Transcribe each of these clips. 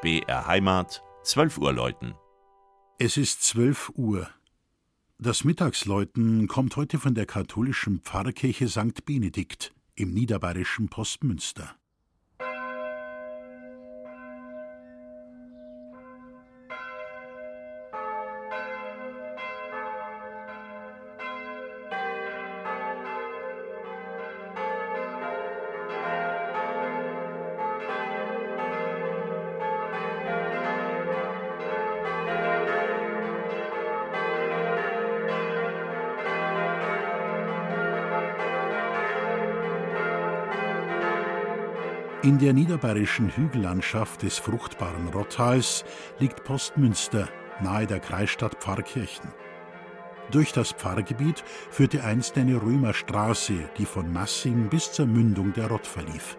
BR Heimat, 12 Uhr läuten. Es ist 12 Uhr. Das Mittagsläuten kommt heute von der katholischen Pfarrkirche St. Benedikt im niederbayerischen Postmünster. In der niederbayerischen Hügellandschaft des fruchtbaren Rottals liegt Postmünster nahe der Kreisstadt Pfarrkirchen. Durch das Pfarrgebiet führte einst eine Römerstraße, die von Massing bis zur Mündung der Rott verlief.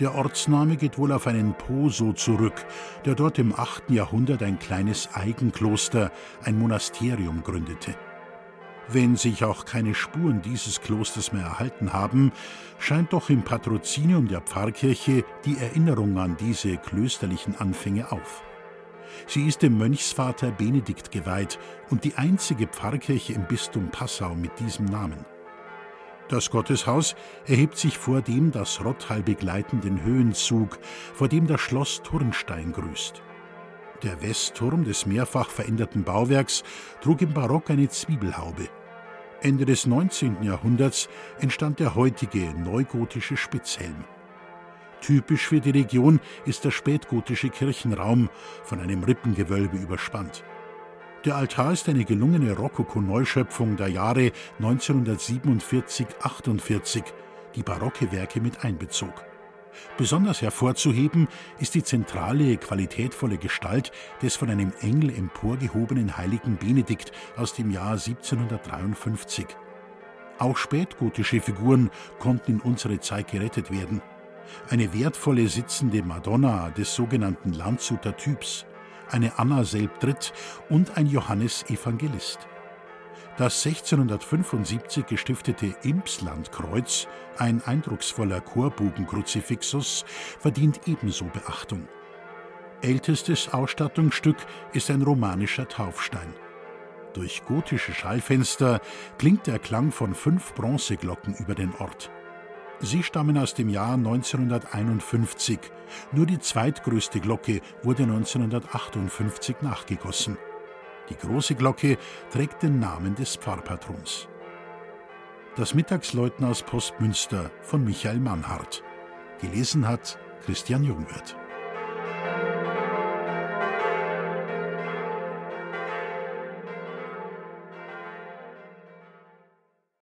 Der Ortsname geht wohl auf einen Poso zurück, der dort im 8. Jahrhundert ein kleines Eigenkloster, ein Monasterium gründete. Wenn sich auch keine Spuren dieses Klosters mehr erhalten haben, scheint doch im Patrozinium der Pfarrkirche die Erinnerung an diese klösterlichen Anfänge auf. Sie ist dem Mönchsvater Benedikt geweiht und die einzige Pfarrkirche im Bistum Passau mit diesem Namen. Das Gotteshaus erhebt sich vor dem das Rottal begleitenden Höhenzug, vor dem das Schloss Turnstein grüßt. Der Westturm des mehrfach veränderten Bauwerks trug im Barock eine Zwiebelhaube. Ende des 19. Jahrhunderts entstand der heutige neugotische Spitzhelm. Typisch für die Region ist der spätgotische Kirchenraum, von einem Rippengewölbe überspannt. Der Altar ist eine gelungene Rokoko-Neuschöpfung der Jahre 1947-48, die barocke Werke mit einbezog. Besonders hervorzuheben ist die zentrale, qualitätvolle Gestalt des von einem Engel emporgehobenen heiligen Benedikt aus dem Jahr 1753. Auch spätgotische Figuren konnten in unsere Zeit gerettet werden. Eine wertvolle sitzende Madonna des sogenannten Landshuter Typs, eine Anna Selbdritt und ein Johannes Evangelist. Das 1675 gestiftete Impslandkreuz, ein eindrucksvoller Chorbogenkruzifixus, verdient ebenso Beachtung. Ältestes Ausstattungsstück ist ein romanischer Taufstein. Durch gotische Schallfenster klingt der Klang von fünf Bronzeglocken über den Ort. Sie stammen aus dem Jahr 1951. Nur die zweitgrößte Glocke wurde 1958 nachgegossen. Die große Glocke trägt den Namen des Pfarrpatrons. Das Mittagsläuten aus Postmünster von Michael Mannhardt. Gelesen hat Christian Jungwirth.